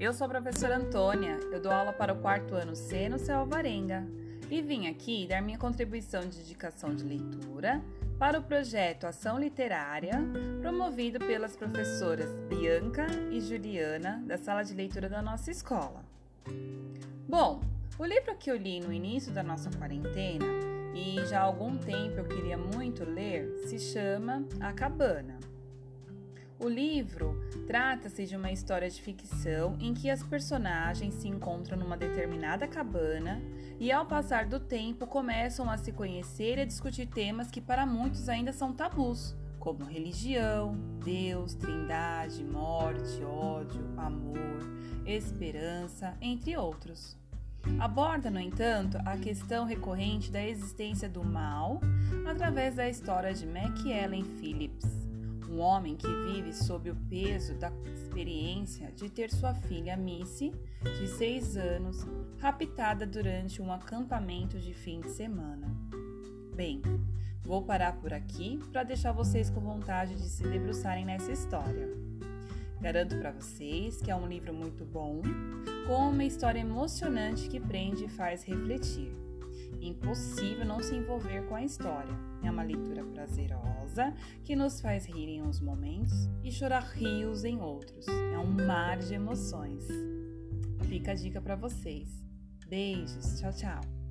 Eu sou a professora Antônia, eu dou aula para o quarto ano C no Céu Alvarenga e vim aqui dar minha contribuição de indicação de leitura para o projeto Ação Literária, promovido pelas professoras Bianca e Juliana, da sala de leitura da nossa escola. Bom, o livro que eu li no início da nossa quarentena e já há algum tempo eu queria muito ler se chama A Cabana. O livro trata-se de uma história de ficção em que as personagens se encontram numa determinada cabana e, ao passar do tempo, começam a se conhecer e a discutir temas que para muitos ainda são tabus, como religião, Deus, trindade, morte, ódio, amor, esperança, entre outros. Aborda, no entanto, a questão recorrente da existência do mal através da história de McEllen Phillips um homem que vive sob o peso da experiência de ter sua filha Missy, de seis anos, raptada durante um acampamento de fim de semana. Bem, vou parar por aqui para deixar vocês com vontade de se debruçarem nessa história. Garanto para vocês que é um livro muito bom, com uma história emocionante que prende e faz refletir. Impossível não se envolver com a história. É uma leitura prazerosa que nos faz rir em uns momentos e chorar rios em outros. É um mar de emoções. Fica a dica para vocês. Beijos, tchau, tchau.